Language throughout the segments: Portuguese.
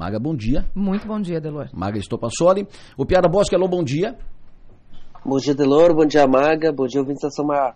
Maga, bom dia. Muito bom dia, Delor. Maga Estopassoli. O Piara Bosque, alô, bom dia. Bom dia, Delor. Bom dia, Maga. Bom dia, ouvinte da São Maior.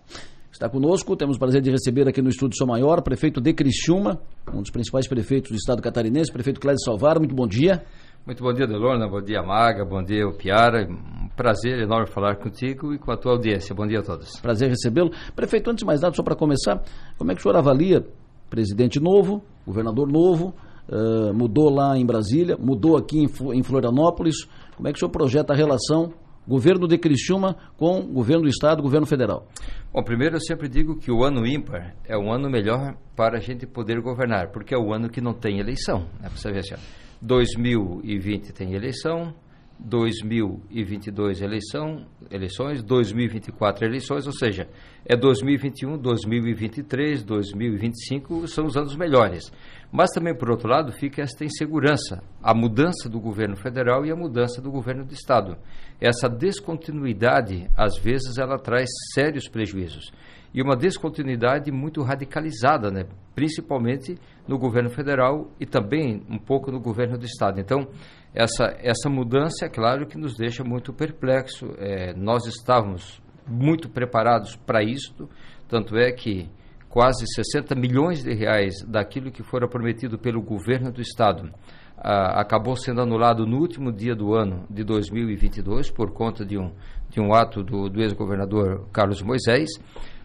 Está conosco, temos o prazer de receber aqui no estúdio São Maior, prefeito de Criciúma, um dos principais prefeitos do estado catarinense, prefeito Clédio Salvar. Muito bom dia. Muito bom dia, Delorna. Bom dia, Maga. Bom dia, Piara. Um prazer enorme falar contigo e com a tua audiência. Bom dia a todos. Prazer recebê-lo. Prefeito, antes de mais nada, só para começar, como é que o senhor avalia presidente novo, governador novo, uh, mudou lá em Brasília, mudou aqui em, em Florianópolis. Como é que o senhor projeta a relação governo de Criciúma com governo do Estado, governo federal? Bom, primeiro eu sempre digo que o ano ímpar é um ano melhor para a gente poder governar, porque é o ano que não tem eleição. Né? Você vê assim, 2020 tem eleição, 2022 eleição, eleições, 2024 eleições, ou seja, é 2021, 2023, 2025 são os anos melhores. Mas também, por outro lado, fica esta insegurança, a mudança do governo federal e a mudança do governo do estado. Essa descontinuidade, às vezes, ela traz sérios prejuízos. E uma descontinuidade muito radicalizada, né? principalmente no governo federal e também um pouco no governo do estado. Então, essa, essa mudança, é claro, que nos deixa muito perplexo. É, nós estávamos muito preparados para isto, tanto é que quase 60 milhões de reais daquilo que fora prometido pelo governo do estado ah, acabou sendo anulado no último dia do ano de 2022 por conta de um, de um ato do, do ex-governador Carlos Moisés,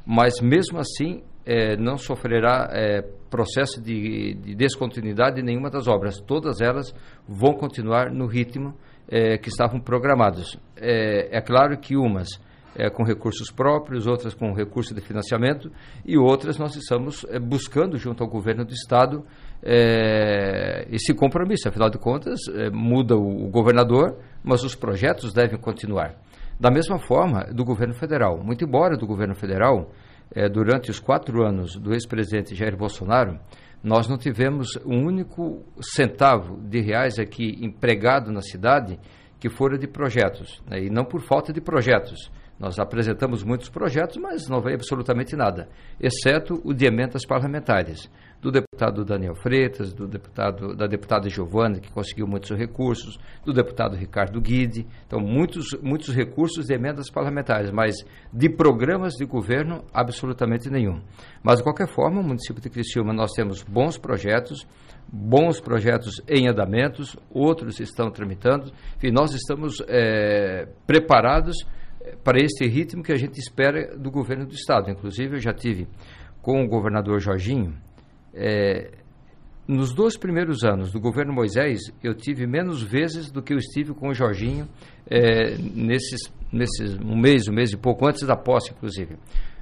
mas mesmo assim é, não sofrerá é, processo de, de, descontinuidade em nenhuma das obras. Todas elas vão continuar no ritmo é, que estavam programados. É, é claro que umas é, com recursos próprios, outras com recurso de financiamento e outras nós estamos é, buscando junto ao governo do estado é, esse compromisso. Afinal de contas, muda o, o, governador, mas os projetos devem continuar. Da mesma forma, do governo federal. Muito embora do governo federal, é, durante os quatro anos do ex-presidente Jair Bolsonaro, nós não tivemos um único centavo de reais aqui empregado na cidade que fora de projetos, né, e não por falta de projetos. Nós apresentamos muitos projetos, mas não veio absolutamente nada, exceto o de emendas parlamentares do deputado Daniel Freitas, do deputado, da deputada Giovana, que conseguiu muitos recursos, do deputado Ricardo Guide. Então, muitos, muitos recursos de emendas parlamentares, mas de programas de governo, absolutamente nenhum. Mas, de qualquer forma, o município de Criciúma, nós temos bons projetos, bons projetos em andamentos, outros estão tramitando, e nós estamos é, preparados para esse ritmo que a gente espera do governo do Estado. Inclusive, eu já tive com o governador Jorginho, é, nos dois primeiros anos do governo Moisés, eu tive menos vezes do que eu estive com o Jorginho é, nesses, nesses um mês, um mês e pouco antes da posse, inclusive.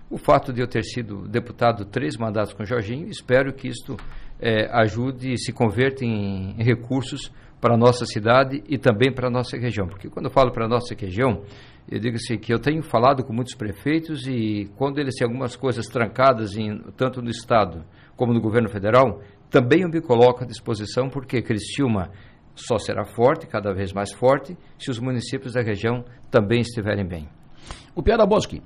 O fato de eu ter sido deputado três mandatos com o Jorginho, espero que isto é, ajude e se converta em, em recursos para a nossa cidade e também para a nossa região. Porque quando eu falo para a nossa região, eu digo assim, que eu tenho falado com muitos prefeitos e quando eles têm algumas coisas trancadas, em, tanto no Estado como no governo federal, também eu me coloco à disposição, porque Criciúma só será forte, cada vez mais forte, se os municípios da região também estiverem bem. O Piara Bosque.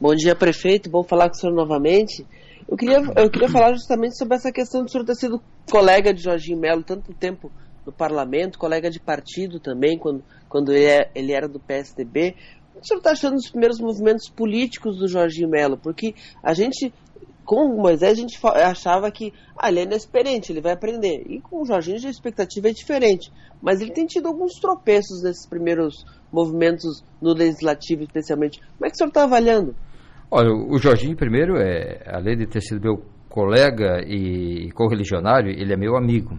Bom dia, prefeito. Bom falar com o senhor novamente. Eu queria, eu queria falar justamente sobre essa questão de o senhor ter sido colega de Jorginho Melo tanto tempo no parlamento, colega de partido também, quando, quando ele, é, era do PSDB. O senhor está achando dos primeiros movimentos políticos do Jorginho Melo? Porque a gente com o Moisés a gente achava que ah, ele é inexperiente, ele vai aprender. E com o Jorginho a expectativa é diferente. Mas ele tem tido alguns tropeços nesses primeiros movimentos no legislativo, especialmente. Como é que o senhor está avaliando? Olha, o Jorginho, primeiro, é, além de ter sido meu colega e correligionário, ele é meu amigo.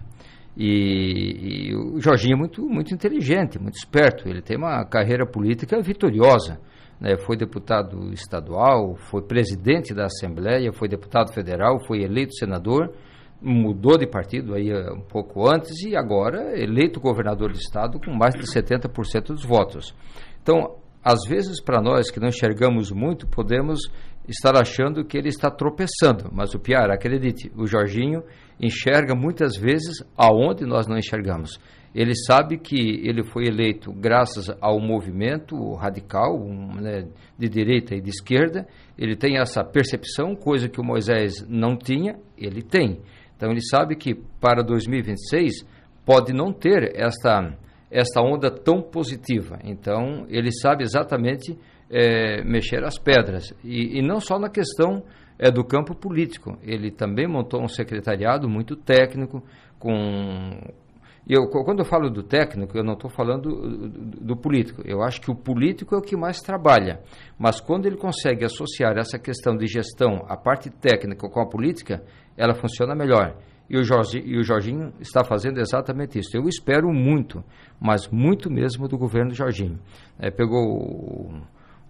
E, e, o Jorginho é muito, muito inteligente, muito esperto. Ele tem uma carreira política vitoriosa né, foi deputado estadual, foi presidente da Assembleia, foi deputado federal, foi eleito senador, mudou de partido aí eh, um pouco antes e agora eleito governador do estado com mais de 70% dos votos. Então, às vezes para nós que não enxergamos muito, podemos estar achando que ele está tropeçando, mas o pior, acredite, o Jorginho enxerga muitas vezes aonde nós não enxergamos. Ele sabe que ele foi eleito graças ao movimento radical, um, né, de direita e de esquerda. Ele tem essa percepção, coisa que o Moisés não tinha, ele tem. Então ele sabe que para 2026 pode não ter esta, esta onda tão positiva. Então ele sabe exatamente é, mexer as pedras. E, e, não só na questão é, do campo político. Ele também montou um secretariado muito técnico, com. Eu, quando eu falo do técnico, eu não estou falando do, político. Eu acho que o político é o que mais trabalha. Mas quando ele consegue associar essa questão de gestão, a parte técnica com a política, ela funciona melhor. E o, Jorge, e o Jorginho está fazendo exatamente isso. Eu espero muito, mas muito mesmo do governo Jorginho. É, pegou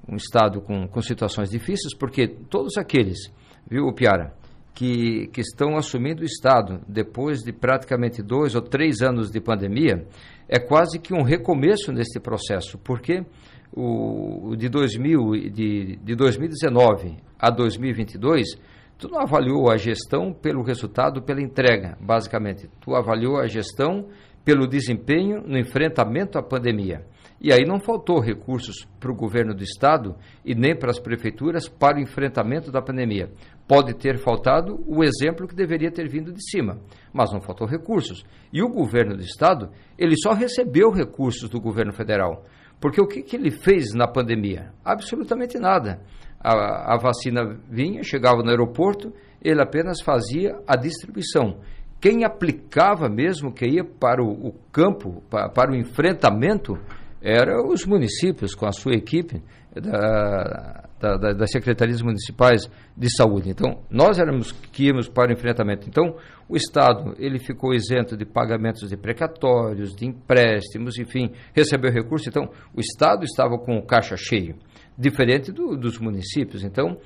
um estado com, com situações difíceis, porque todos aqueles, viu, Piara, que, que estão assumindo o estado depois de praticamente dois ou três anos de pandemia, é quase que um recomeço neste processo, porque o, de, 2000, de, de 2019 a 2022, tu não avaliou a gestão pelo resultado, pela entrega, basicamente. Tu avaliou a gestão pelo desempenho no enfrentamento à pandemia. E aí não faltou recursos para o governo do estado e nem para as prefeituras para o enfrentamento da pandemia. Pode ter faltado o exemplo que deveria ter vindo de cima, mas não faltou recursos. E o governo do estado, ele só recebeu recursos do governo federal. Porque o que, que ele fez na pandemia? Absolutamente nada. A, a vacina vinha, chegava no aeroporto, ele apenas fazia a distribuição. Quem aplicava mesmo, que ia para o, o campo, para, para o enfrentamento, eram os municípios com a sua equipe da, da, das secretarias municipais de saúde. Então, nós éramos que íamos para o enfrentamento. Então, o Estado ele ficou isento de pagamentos de precatórios, de empréstimos, enfim, recebeu recursos. Então, o Estado estava com o caixa cheio, diferente do, dos municípios. Então,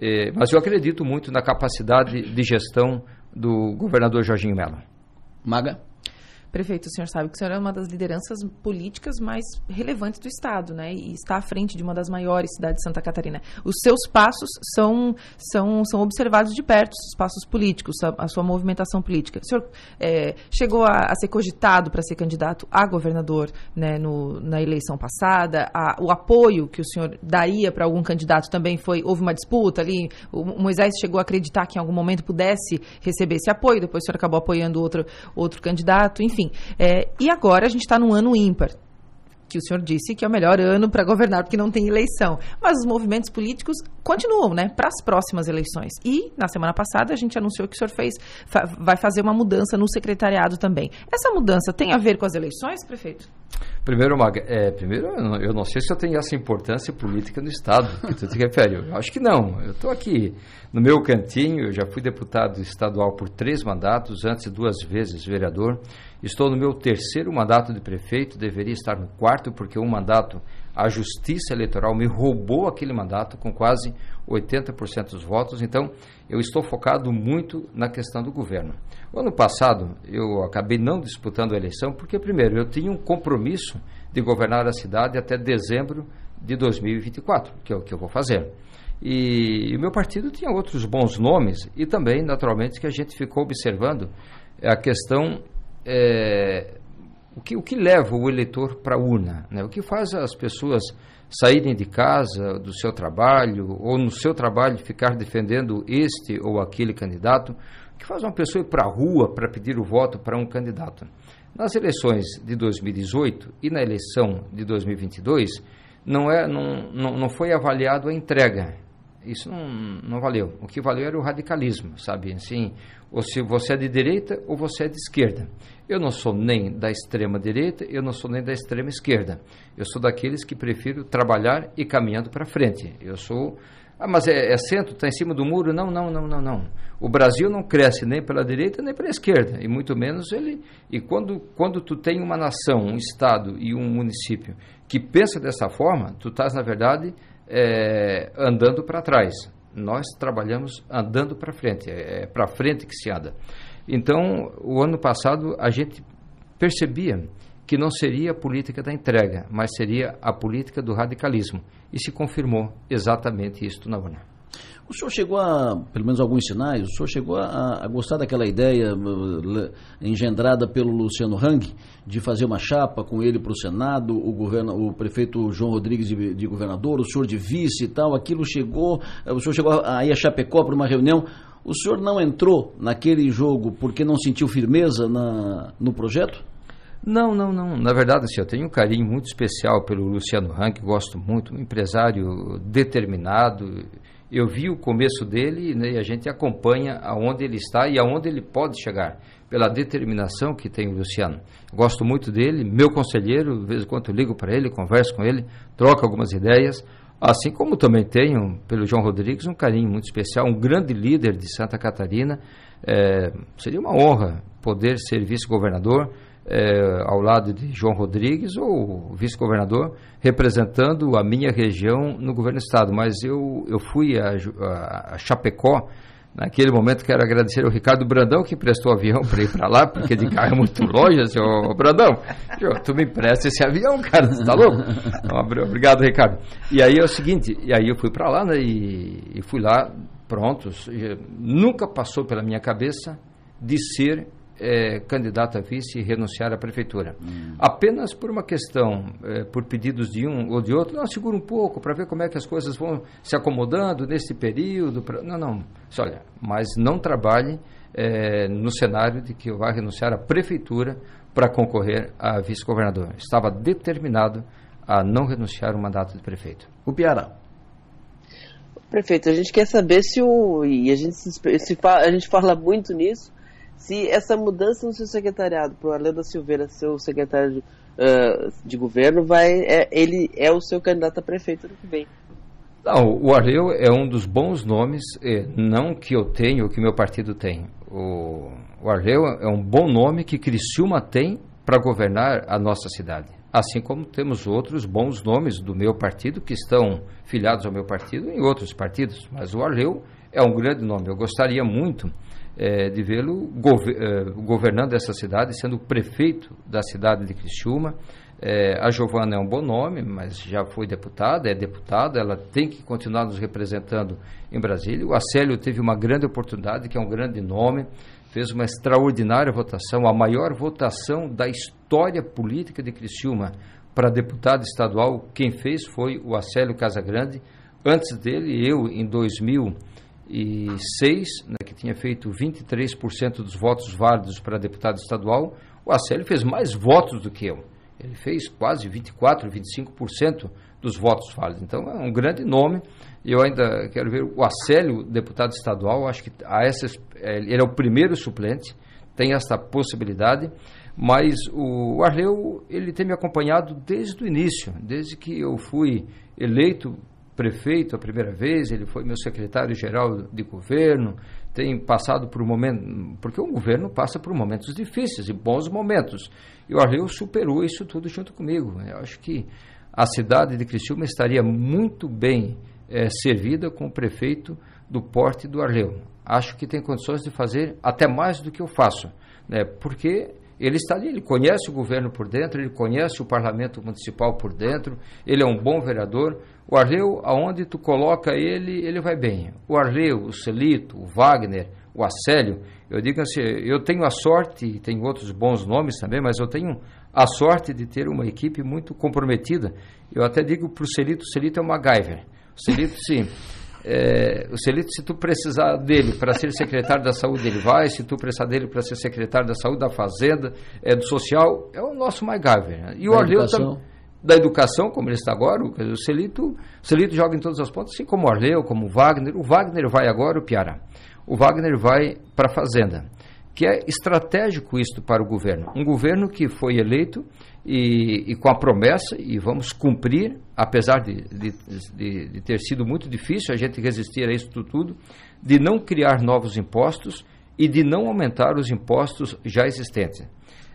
eh, mas eu acredito muito na capacidade de gestão do governador Jorginho Mello. Maga? Prefeito, o senhor sabe que o senhor é uma das lideranças políticas mais relevantes do Estado, né? E está à frente de uma das maiores cidades de Santa Catarina. Os seus passos são, são, são observados de perto, os passos políticos, a, a sua movimentação política. O senhor é, chegou a, a, ser cogitado para ser candidato a governador né, no, na eleição passada. A, o apoio que o senhor daria para algum candidato também foi. Houve uma disputa ali. O Moisés chegou a acreditar que em algum momento pudesse receber esse apoio, depois o senhor acabou apoiando outro, outro candidato, enfim. É, e agora a gente está num ano ímpar que o senhor disse que é o melhor ano para governar porque não tem eleição. Mas os movimentos políticos continuam, né, para as próximas eleições. E na semana passada a gente anunciou que o senhor fez, fa vai fazer uma mudança no secretariado também. Essa mudança tem a ver com as eleições, prefeito? Primeiro, é, primeiro eu não sei se eu tenho essa importância política no Estado que tu te refere. Eu acho que não. Eu estou aqui no meu cantinho, eu já fui deputado estadual por três mandatos, antes duas vezes vereador. Estou no meu terceiro mandato de prefeito, deveria estar no quarto, porque um mandato, a Justiça Eleitoral me roubou aquele mandato com quase 80% dos votos, então eu estou focado muito na questão do governo. O ano passado eu acabei não disputando a eleição, porque, primeiro, eu tinha um compromisso de governar a cidade até dezembro de 2024, que é o que eu vou fazer. E, o meu partido tinha outros bons nomes e também, naturalmente, que a gente ficou observando a questão é, o, que, o que leva o eleitor para a urna? Né? O que faz as pessoas saírem de casa, do seu trabalho, ou no seu trabalho ficar defendendo este ou aquele candidato? Que faz uma pessoa ir para a rua para pedir o voto para um candidato? Nas eleições de 2018 e na eleição de 2022, não, é, não, não, não foi avaliado a entrega isso não, não valeu. O que valeu era o radicalismo, sabe? Assim, ou se você é de direita ou você é de esquerda. Eu não sou nem da extrema direita, eu não sou nem da extrema esquerda. Eu sou daqueles que prefiro trabalhar e caminhando para frente. Eu sou ah, mas é, é centro, está em cima do muro? Não, não, não, não, não. O Brasil não cresce nem pela direita nem pela esquerda, e muito menos ele. E quando, quando tu tem uma nação, um estado e um município que pensa dessa forma, tu estás, na verdade, é, andando para trás. Nós trabalhamos andando para frente, é, é para frente que se anda. Então, o ano passado a gente percebia que não seria a política da entrega, mas seria a política do radicalismo. E se confirmou exatamente isto na urna. O senhor chegou a, pelo menos alguns sinais, o senhor chegou a, a gostar daquela ideia uh, engendrada pelo Luciano Hang de fazer uma chapa com ele para o Senado, o, governo, o prefeito João Rodrigues de, de, governador, o senhor de vice e tal, aquilo chegou, uh, o senhor chegou aí a Chapecó para uma reunião, o senhor não entrou naquele jogo porque não sentiu firmeza na, no projeto? Não, não, não. Na verdade, assim, eu tenho um carinho muito especial pelo Luciano Hang, gosto muito, um empresário determinado. Eu vi o começo dele né, e a gente acompanha aonde ele está e aonde ele pode chegar, pela determinação que tem o Luciano. Gosto muito dele, meu conselheiro, de vez em quando ligo para ele, converso com ele, troco algumas ideias. Assim como também tenho, pelo João Rodrigues, um carinho muito especial, um grande líder de Santa Catarina. É, seria uma honra poder ser vice-governador é, ao lado de João Rodrigues ou vice-governador, representando a minha região no governo do estado. Mas eu, eu fui a, a, a Chapecó, naquele momento quero agradecer ao Ricardo Brandão que emprestou o avião para ir para lá, porque de carro é muito longe, assim, ô, Brandão, tu me empresta esse avião, cara, você tá louco? Obrigado, Ricardo. E aí é o seguinte, e aí eu fui para lá, né, e, e fui lá, pronto, nunca passou pela minha cabeça de ser é, candidato a vice e renunciar à prefeitura. Hum. Apenas por uma questão, é, por pedidos de um ou de outro, não, segura um pouco para ver como é que as coisas vão se acomodando nesse período. Pra... Não, não, olha, mas não trabalhe é, no cenário de que eu vá renunciar à prefeitura para concorrer a vice-governador. Estava determinado a não renunciar ao mandato de prefeito. O Piara. Prefeito, a gente quer saber se o. E a gente, se, se, a gente fala muito nisso se essa mudança no seu secretariado para o Arlendo Silveira ser o secretário de, uh, de governo, vai, é, ele é o seu candidato a prefeito ano que vem. Não, o Arleu é um dos bons nomes, eh, não que eu tenho, que meu partido tem. O, o Arleu é um bom nome que Criciúma tem para governar a nossa cidade. Assim como temos outros bons nomes do meu partido que estão filiados ao meu partido em outros partidos. Mas o Arleu é um grande nome. Eu gostaria muito é, de vê-lo gover, é, governando essa cidade, sendo prefeito da cidade de Criciúma. É, a Giovana é um bom nome, mas já foi deputada, é deputada, ela tem que continuar nos representando em Brasília. O Acélio teve uma grande oportunidade, que é um grande nome, fez uma extraordinária votação, a maior votação da história política de Criciúma para deputado estadual. Quem fez foi o Acélio Casagrande. Antes dele, eu, em 2000 2006, né, que tinha feito 23% dos votos válidos para deputado estadual, o Acélio fez mais votos do que eu. Ele fez quase 24%, 25% dos votos válidos. Então é um grande nome. Eu ainda quero ver o Acélio, deputado estadual, acho que a essa, ele é o primeiro suplente, tem essa possibilidade. Mas o Arleu, ele tem me acompanhado desde o início, desde que eu fui eleito prefeito a primeira vez, ele foi meu secretário-geral de governo, tem passado por um momento, porque o governo passa por momentos difíceis e bons momentos. E o Arleu superou isso tudo junto comigo. Eu acho que a cidade de Criciúma estaria muito bem é, servida com o prefeito do porte do Arleu. Acho que tem condições de fazer até mais do que eu faço, né? porque ele está ali, ele conhece o governo por dentro, ele conhece o parlamento municipal por dentro, ele é um bom vereador. O Arleu, aonde tu coloca ele, ele vai bem. O Arleu, o Celito, o Wagner, o Acélio, eu digo assim, eu tenho a sorte, e tenho outros bons nomes também, mas eu tenho a sorte de ter uma equipe muito comprometida. Eu até digo para o Celito, o Celito é uma MacGyver. O Celito, sim. É, o Celito, se tu precisar dele para ser secretário da saúde, ele vai. Se tu precisar dele para ser secretário da saúde, da fazenda, é, do social, é o nosso MacGyver. Né? E da o Arleu também da educação, como ele está agora, o Celito, o Celito joga em todas as pontas, assim como o Arleu, como o Wagner. O Wagner vai agora, o Piara. O Wagner vai para a Fazenda, que é estratégico isto para o governo. Um governo que foi eleito e, e com a promessa, e vamos cumprir, apesar de, de, de, de ter sido muito difícil a gente resistir a isso tudo, de não criar novos impostos e de não aumentar os impostos já existentes.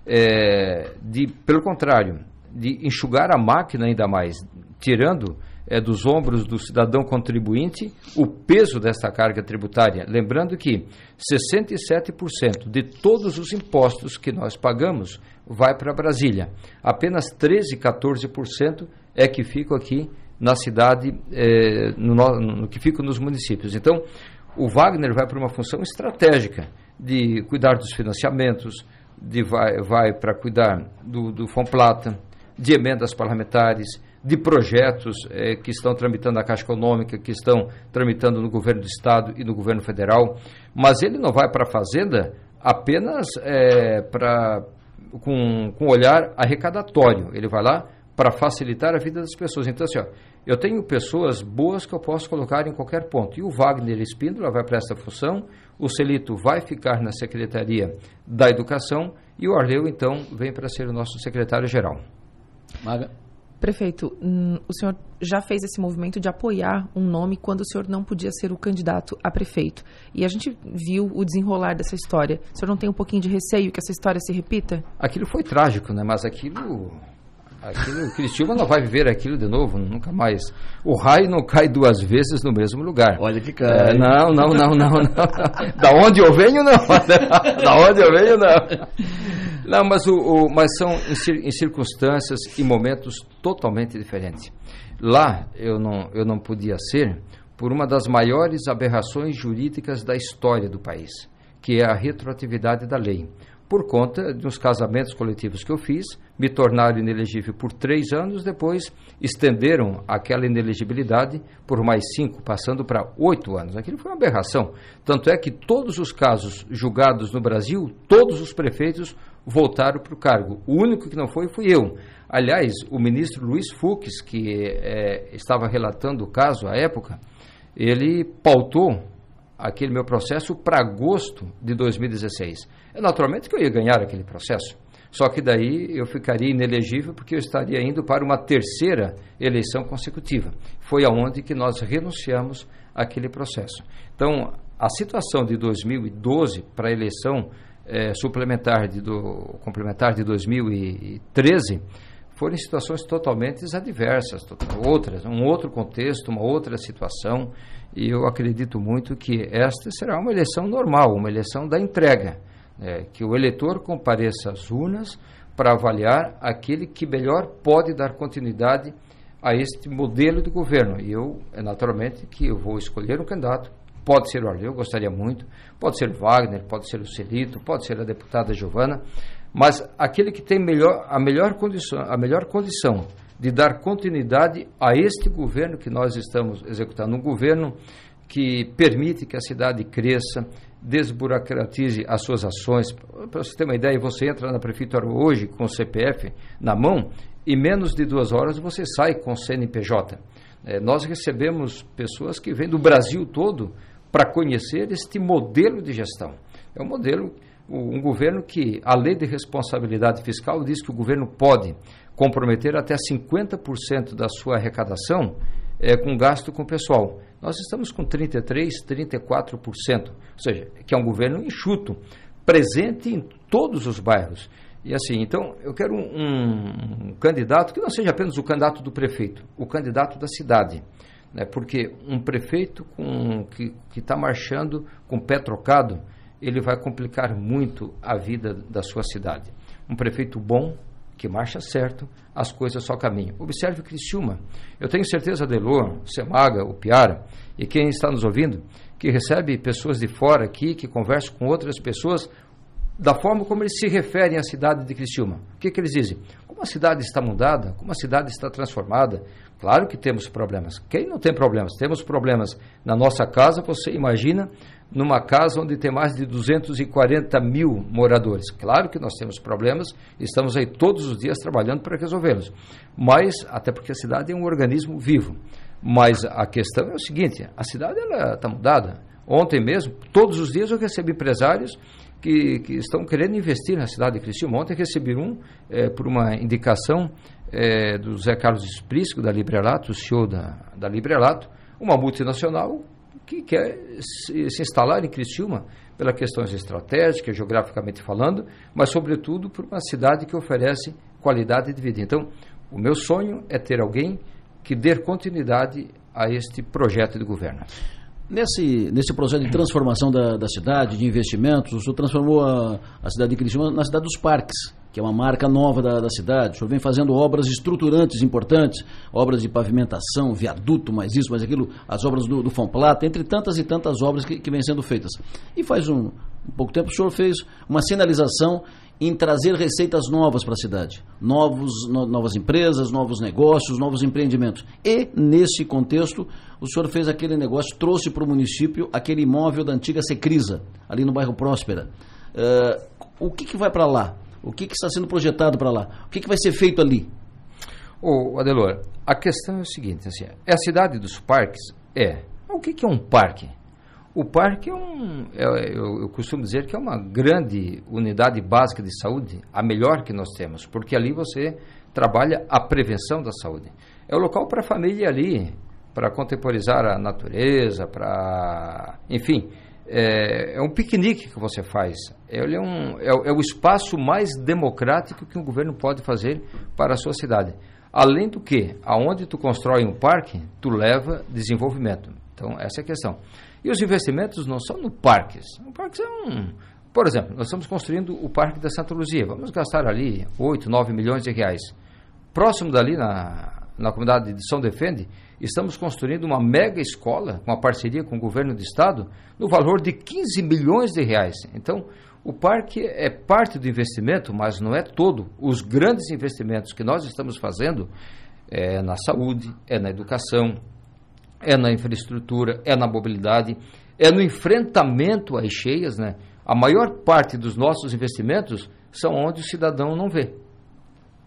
É, de, pelo contrário, de enxugar a máquina ainda mais, tirando é, dos ombros do cidadão contribuinte o peso desta carga tributária. Lembrando que 67% de todos os impostos que nós pagamos vai para Brasília. Apenas 13, 14% é que ficam aqui na cidade, é, no, no, que fica nos municípios. Então, o Wagner vai para uma função estratégica de cuidar dos financiamentos, de vai, vai para cuidar do, do Fomplata, de emendas parlamentares, de projetos é, que estão tramitando na Caixa Econômica, que estão tramitando no governo do Estado e no governo federal. Mas ele não vai para a Fazenda apenas é, para com, com olhar arrecadatório. Ele vai lá para facilitar a vida das pessoas. Então, assim, ó, eu tenho pessoas boas que eu posso colocar em qualquer ponto. E o Wagner Espíndola vai para essa função, o Celito vai ficar na Secretaria da Educação e o Arleu, então, vem para ser o nosso secretário-geral. Maga. Prefeito, hum, o senhor já fez esse movimento de apoiar um nome quando o senhor não podia ser o candidato a prefeito. E a gente viu o desenrolar dessa história. O senhor não tem um pouquinho de receio que essa história se repita? Aquilo foi trágico, né? Mas aquilo Aquilo, o Cristiúma não vai viver aquilo de novo, nunca mais. O raio não cai duas vezes no mesmo lugar. Olha que cai. É, não, não, não, não, não. Da onde eu venho, não. Da onde eu venho, não. Não, mas, o, o mas são em, em, circunstâncias e momentos totalmente diferentes. Lá eu não, eu não podia ser por uma das maiores aberrações jurídicas da história do país, que é a retroatividade da lei. Por conta de uns casamentos coletivos que eu fiz, me tornaram inelegível por três anos, depois estenderam aquela inelegibilidade por mais cinco, passando para oito anos. Aquilo foi uma aberração. Tanto é que todos os casos julgados no Brasil, todos os prefeitos voltaram para o cargo. O único que não foi fui eu. Aliás, o ministro Luiz Fux, que é, estava relatando o caso à época, ele pautou aquele meu processo para agosto de 2016. É naturalmente que eu ia ganhar aquele processo. Só que daí eu ficaria inelegível porque eu estaria indo para uma terceira eleição consecutiva. Foi aonde que nós renunciamos àquele processo. Então, a situação de 2012 para a eleição é, suplementar de do, complementar de 2013 foram situações totalmente adversas, outras, um outro contexto, uma outra situação, e eu acredito muito que esta será uma eleição normal, uma eleição da entrega, né, que o eleitor compareça às urnas para avaliar aquele que melhor pode dar continuidade a este modelo de governo. E eu, é naturalmente, que eu vou escolher um candidato Pode ser o Arleu, gostaria muito. Pode ser o Wagner, pode ser o Celito, pode ser a deputada Giovana. Mas aquele que tem melhor, a, melhor condição, a melhor condição de dar continuidade a este governo que nós estamos executando. Um governo que permite que a cidade cresça, desburocratize as suas ações. Para você ter uma ideia, você entra na prefeitura hoje com o CPF na mão e menos de duas horas você sai com o CNPJ. É, nós recebemos pessoas que vêm do Brasil todo para conhecer este modelo de gestão. É um modelo, um governo que a lei de responsabilidade fiscal diz que o governo pode comprometer até 50% da sua arrecadação é, com gasto com pessoal. Nós estamos com 33%, 34%, ou seja, que é um governo enxuto, presente em todos os bairros. E assim, então, eu quero um, um candidato que não seja apenas o candidato do prefeito, o candidato da cidade né? porque um prefeito com, que está marchando com o pé trocado, ele vai complicar muito a vida da sua cidade. Um prefeito bom, que marcha certo, as coisas só caminham. Observe Criciúma. Eu tenho certeza, Delor, Semaga, o Piara, e quem está nos ouvindo, que recebe pessoas de fora aqui, que conversam com outras pessoas, da forma como eles se referem à cidade de Criciúma. O que, que eles dizem? Como a cidade está mudada, como a cidade está transformada, Claro que temos problemas. Quem não tem problemas? Temos problemas na nossa casa. Você imagina numa casa onde tem mais de 240 mil moradores. Claro que nós temos problemas, estamos aí todos os dias trabalhando para resolvê-los. Mas, até porque a cidade é um organismo vivo. Mas a questão é o seguinte: a cidade está mudada. Ontem mesmo, todos os dias eu recebi empresários que, que estão querendo investir na cidade de Criciúma. Ontem recebi um é, por uma indicação é, do Zé Carlos Esprícico, da Librelato, o CEO da, da Librelato, uma multinacional que quer se, se instalar em Criciúma pelas questões estratégicas, geograficamente falando, mas sobretudo por uma cidade que oferece qualidade de vida. Então, o meu sonho é ter alguém que dê continuidade a este projeto de governo. Nesse, nesse projeto de transformação da, da cidade, de investimentos, o senhor transformou a, a cidade de Criciúma na cidade dos parques que é uma marca nova da, da cidade. O senhor vem fazendo obras estruturantes importantes, obras de pavimentação, viaduto, mais isso, mais aquilo, as obras do, do Fomplata, entre tantas e tantas obras que, que vêm sendo feitas. E faz um, um pouco tempo o senhor fez uma sinalização em trazer receitas novas para a cidade, novos, no, novas empresas, novos negócios, novos empreendimentos. E, nesse contexto, o senhor fez aquele negócio, trouxe para o município aquele imóvel da antiga Secrisa, ali no bairro Próspera. Uh, o que, que vai para lá? O que, que, está sendo projetado para lá? O que, que vai ser feito ali? Ô, Adelor, a questão é o seguinte, assim, é a cidade dos parques? É. O que, que é um parque? O parque é um, é, eu, eu, costumo dizer que é uma grande unidade básica de saúde, a melhor que nós temos, porque ali você trabalha a prevenção da saúde. É o local para a família ali, para contemporizar a natureza, para, enfim, é, é, um piquenique que você faz. Ele é, um, é, é o espaço mais democrático que um governo pode fazer para a sua cidade. Além do que, aonde tu constrói um parque, tu leva desenvolvimento. Então, essa é a questão. E os investimentos não são no parques. O parque é um. Por exemplo, nós estamos construindo o Parque da Santa Luzia. Vamos gastar ali 8, 9 milhões de reais. Próximo dali, na, na comunidade de São Defende, estamos construindo uma mega escola, uma parceria com o governo do estado, no valor de 15 milhões de reais. Então, o parque é parte do investimento, mas não é todo. Os grandes investimentos que nós estamos fazendo é na saúde, é na educação, é na infraestrutura, é na mobilidade, é no enfrentamento às cheias, né? A maior parte dos nossos investimentos são onde o cidadão não vê.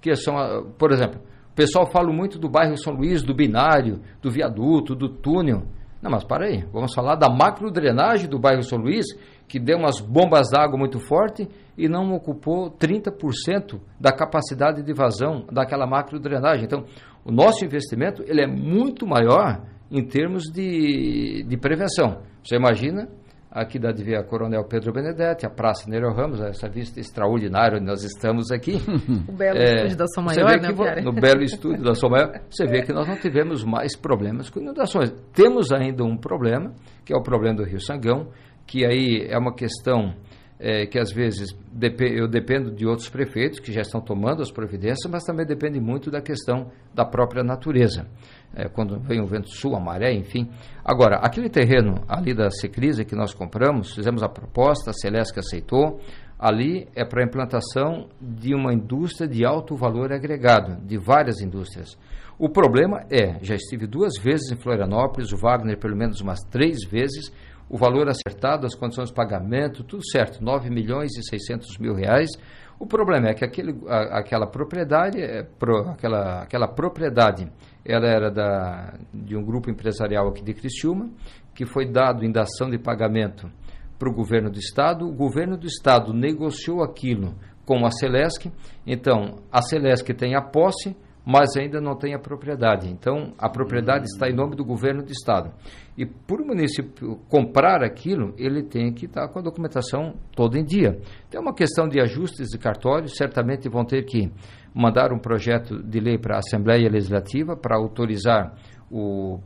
Que são, por exemplo, o pessoal fala muito do bairro São Luís, do binário, do viaduto, do túnel. Não, mas para aí, vamos falar da macro drenagem do bairro São Luís, que deu umas bombas d'água muito forte e não ocupou 30% da capacidade de vazão daquela macro drenagem. Então, o nosso investimento ele é muito maior em termos de, de prevenção. Você imagina, aqui da Divia Coronel Pedro Benedetti, a Praça Nero Ramos, essa vista extraordinária onde nós estamos aqui. O belo é, estúdio da São Maior, né, No belo estúdio da São Maior, você vê que nós não tivemos mais problemas com inundações. Temos ainda um problema, que é o problema do Rio Sangão, que aí é uma questão é, que às vezes eu dependo de outros prefeitos que já estão tomando as providências, mas também depende muito da questão da própria natureza é, quando vem o vento sul, a maré, enfim. Agora, aquele terreno ali da Secrise que nós compramos, fizemos a proposta, a Celeste aceitou, ali é para a implantação de uma indústria de alto valor agregado, de várias indústrias. O problema é, já estive duas vezes em Florianópolis, o Wagner pelo menos umas três vezes, o valor acertado, as condições de pagamento, tudo certo, 9 milhões e 600 mil reais. O problema é que aquele, a, aquela propriedade, é, pro, aquela, aquela propriedade ela era da, de um grupo empresarial aqui de Criciúma, que foi dado em dação de pagamento para o governo do Estado. O governo do Estado negociou aquilo com a Celesc. Então, a Celesc tem a posse, mas ainda não tem a propriedade. Então, a propriedade está em nome do governo do Estado. E por o município comprar aquilo, ele tem que estar com a documentação toda em dia. Tem uma questão de ajustes de cartório, certamente vão ter que mandar um projeto de lei para a Assembleia Legislativa para autorizar o.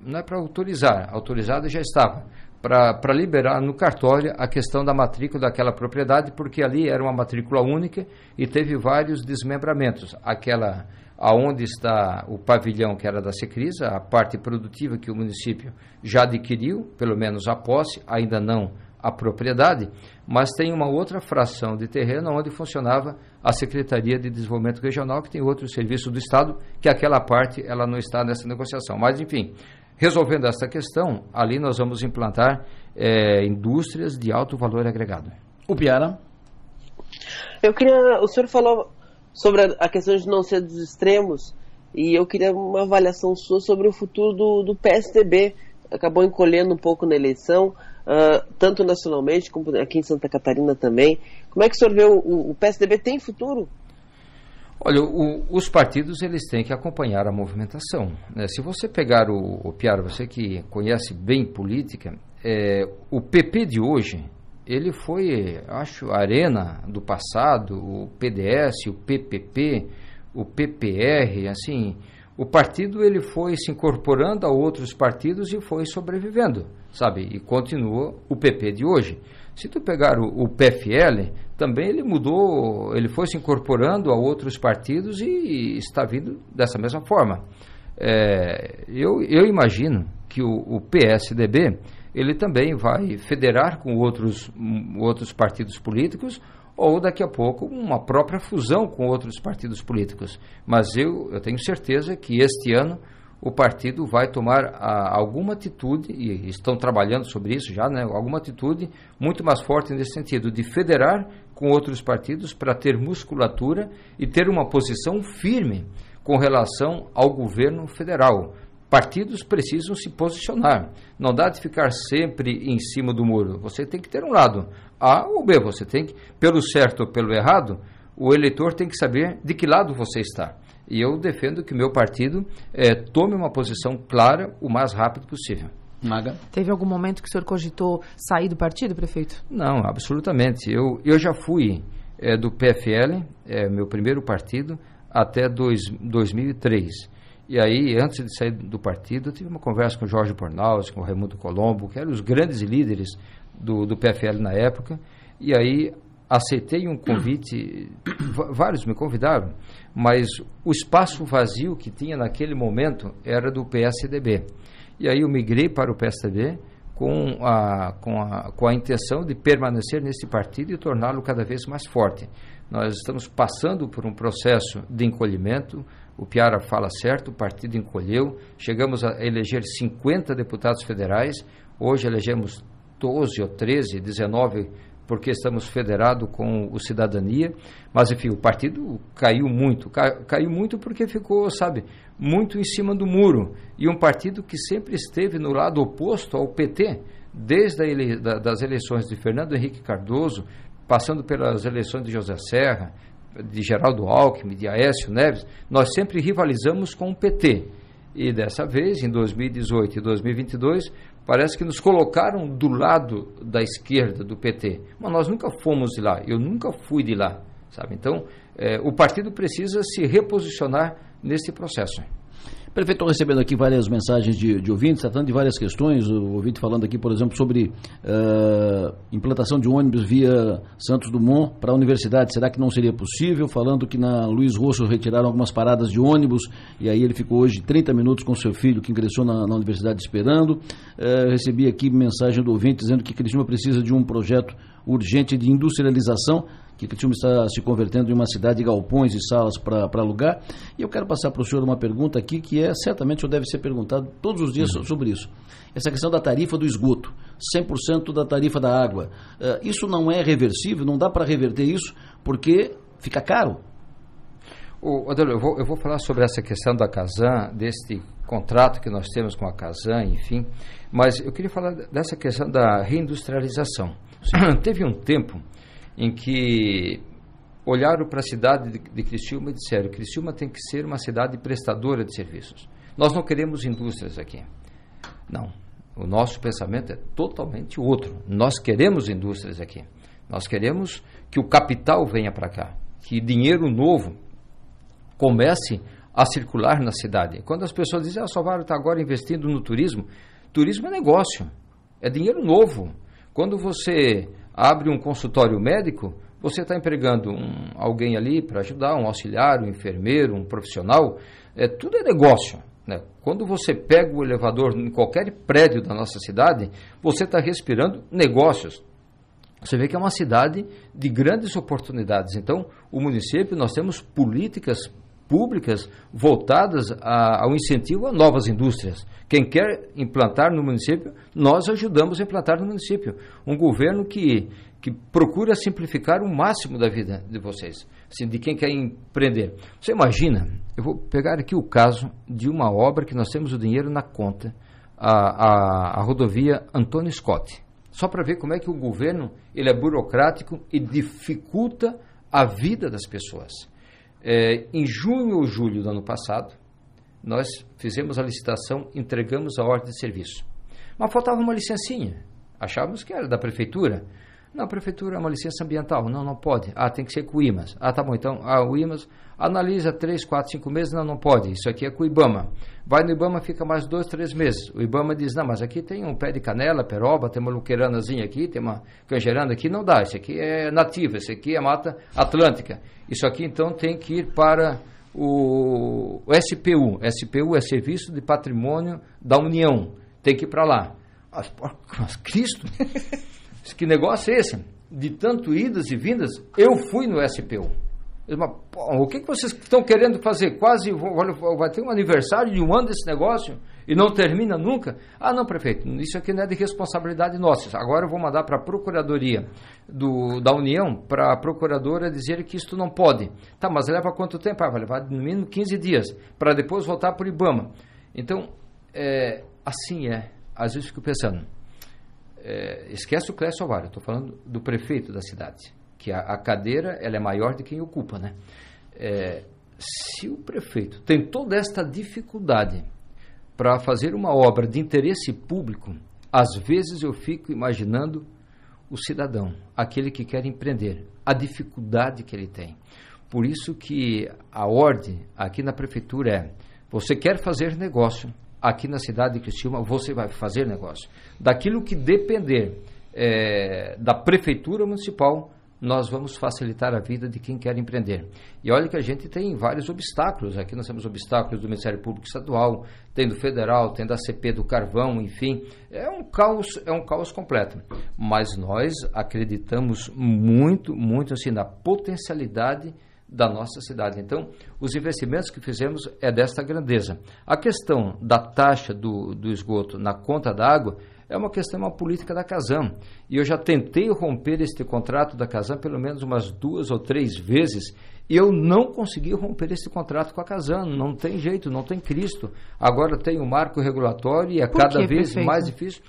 Não é para autorizar, autorizado já estava, para liberar no cartório a questão da matrícula daquela propriedade, porque ali era uma matrícula única e teve vários desmembramentos. Aquela aonde está o pavilhão que era da Secrisa, a parte produtiva que o município já adquiriu, pelo menos a posse, ainda não a propriedade, mas tem uma outra fração de terreno onde funcionava a Secretaria de Desenvolvimento Regional, que tem outro serviço do Estado, que aquela parte ela não está nessa negociação. Mas, enfim, resolvendo essa questão, ali nós vamos implantar é, indústrias de alto valor agregado. O Piara? Eu queria. O senhor falou sobre a questão de não ser dos extremos, e eu queria uma avaliação sua sobre o futuro do, do PSDB. Acabou encolhendo um pouco na eleição uh, tanto nacionalmente como aqui em Santa Catarina também. Como é que o senhor vê o, o PSDB tem futuro? Olha, o, os partidos eles têm que acompanhar a movimentação. Né? Se você pegar o, o Piara, você que conhece bem política, é, o PP de hoje, ele foi, acho, a arena do passado, o PDS, o PPP, o PPR, assim, o partido ele foi se incorporando a outros partidos e foi sobrevivendo, sabe? E continua o PP de hoje. Se tu pegar o, o PFL, também ele mudou, ele foi se incorporando a outros partidos e está vindo dessa mesma forma. É, eu, eu imagino que o, o, PSDB ele também vai federar com outros, outros partidos políticos ou daqui a pouco uma própria fusão com outros partidos políticos. Mas eu, eu tenho certeza que este ano o partido vai tomar a, alguma atitude, e estão trabalhando sobre isso já, né, alguma atitude muito mais forte nesse sentido, de federar com outros partidos para ter musculatura e ter uma posição firme com relação ao governo federal. Partidos precisam se posicionar. Não dá de ficar sempre em cima do muro. Você tem que ter um lado, A ou B. Você tem que, pelo certo ou pelo errado, o eleitor tem que saber de que lado você está. E eu defendo que o meu partido é, tome uma posição clara o mais rápido possível. Maga. Teve algum momento que o senhor cogitou sair do partido, prefeito? Não, absolutamente. Eu, eu já fui é, do PFL, é, meu primeiro partido, até dois, 2003. E aí, antes de sair do partido, eu tive uma conversa com Jorge Bornaus, com Raimundo Colombo, que eram os grandes líderes do, do PFL na época. E aí, aceitei um convite, vários me convidaram, mas o espaço vazio que tinha naquele momento era do PSDB. E aí eu migrei para o PSDB com a, com a, com a intenção de permanecer nesse partido e torná-lo cada vez mais forte. Nós estamos passando por um processo de encolhimento, o Piara fala certo, o partido encolheu, chegamos a eleger 50 deputados federais, hoje elegemos 12 ou 13, 19 porque estamos federados com o Cidadania, mas enfim, o partido caiu muito, caiu muito porque ficou, sabe, muito em cima do muro, e um partido que sempre esteve no lado oposto ao PT, desde ele, da, das eleições de Fernando Henrique Cardoso, passando pelas eleições de José Serra, de Geraldo Alckmin, de Aécio Neves, nós sempre rivalizamos com o PT. E dessa vez, em 2018 e 2022, parece que nos colocaram do lado da esquerda do PT. Mas nós nunca fomos de lá, eu nunca fui de lá, sabe? Então, é, o partido precisa se reposicionar nesse processo. Prefeito, estou recebendo aqui várias mensagens de, de ouvintes, tratando de várias questões. O ouvinte falando aqui, por exemplo, sobre uh, implantação de ônibus via Santos Dumont para a universidade. Será que não seria possível? Falando que na Luiz Rosso retiraram algumas paradas de ônibus e aí ele ficou hoje 30 minutos com seu filho que ingressou na, na universidade esperando. Uh, recebi aqui mensagem do ouvinte dizendo que Cristina precisa de um projeto urgente de industrialização que Criciúma está se convertendo em uma cidade de galpões e salas para alugar. E eu quero passar para o senhor uma pergunta aqui que é, certamente, o senhor deve ser perguntado todos os dias uhum. sobre isso. Essa questão da tarifa do esgoto, 100% da tarifa da água. Uh, isso não é reversível, não dá para reverter isso, porque fica caro. O, Adelo, eu vou, eu vou falar sobre essa questão da Casan, deste contrato que nós temos com a Casan, enfim, mas eu queria falar dessa questão da reindustrialização. Teve um tempo em que olharam para a cidade de, Criciúma e disseram: Criciúma tem que ser uma cidade prestadora de serviços. Nós não queremos indústrias aqui. Não. O nosso pensamento é totalmente outro. Nós queremos indústrias aqui. Nós queremos que o capital venha para cá, que dinheiro novo comece a circular na cidade. Quando as pessoas dizem, ah, Salvador está agora investindo no turismo, turismo é negócio, é dinheiro novo. Quando você abre um consultório médico, você está empregando um, alguém ali para ajudar, um auxiliar, um enfermeiro, um profissional, é, tudo é negócio. Né? Quando você pega o elevador em qualquer prédio da nossa cidade, você está respirando negócios. Você vê que é uma cidade de grandes oportunidades. Então, o município, nós temos políticas públicas voltadas a, ao incentivo a novas indústrias. Quem quer implantar no município, nós ajudamos a implantar no município. Um governo que, que procura simplificar o máximo da vida de vocês, assim, de quem quer empreender. Você imagina, eu vou pegar aqui o caso de uma obra que nós temos o dinheiro na conta, a, a, a rodovia Antônio Scott. Só para ver como é que o governo ele é burocrático e dificulta a vida das pessoas. É, em junho ou julho do ano passado, nós fizemos a licitação, entregamos a ordem de serviço. Mas faltava uma licencinha. Achávamos que era da prefeitura. Não, prefeitura é uma licença ambiental. Não, não pode. Ah, tem que ser com o IMAS. Ah, tá bom. Então, ah, o IMAS analisa três, quatro, cinco meses. Não, não pode. Isso aqui é com o IBAMA. Vai no IBAMA, fica mais dois, três meses. O IBAMA diz, não, mas aqui tem um pé de canela, peroba, tem uma luqueiranazinha aqui, tem uma canjerana aqui. Não dá. Isso aqui é nativa. Isso aqui é mata atlântica. Isso aqui, então, tem que ir para o, o SPU. SPU é Serviço de Patrimônio da União. Tem que ir para lá. Mas, mas Cristo... Que negócio é esse? De tanto idas e vindas, eu fui no SPU. Mas, o que, que vocês estão querendo fazer? Quase vai ter um aniversário de um ano desse negócio e não termina nunca? Ah, não, prefeito, isso aqui não é de responsabilidade nossa. Agora eu vou mandar para a Procuradoria do, da União, para a Procuradora dizer que isto não pode. Tá, mas leva quanto tempo? Ah, vai levar no mínimo 15 dias, para depois voltar para o IBAMA. Então, é, assim é. Às vezes fico pensando, é, esquece o Clécio Alvaro, estou falando do prefeito da cidade, que a, a, cadeira ela é maior de quem ocupa, né? É, se o prefeito tem toda esta dificuldade para fazer uma obra de interesse público, às vezes eu fico imaginando o cidadão, aquele que quer empreender, a dificuldade que ele tem. Por isso que a ordem aqui na prefeitura é: você quer fazer negócio, aqui na cidade de Criciúma você vai fazer negócio. Daquilo que depender é, da prefeitura municipal, nós vamos facilitar a vida de quem quer empreender. E olha que a gente tem vários obstáculos. Aqui nós temos obstáculos do Ministério Público Estadual, tem do Federal, tem da CP do Carvão, enfim. É um caos, é um caos completo. Mas nós acreditamos muito, muito assim na potencialidade da nossa cidade. Então, os investimentos que fizemos é desta grandeza. A questão da taxa do, do esgoto na conta d'água é uma questão, uma política da Casam. E eu já tentei romper este contrato da Casam pelo menos umas duas ou três vezes e eu não consegui romper esse contrato com a Casam. Não tem jeito, não tem Cristo. Agora tem o marco regulatório e é Por cada vez perfeito? mais difícil.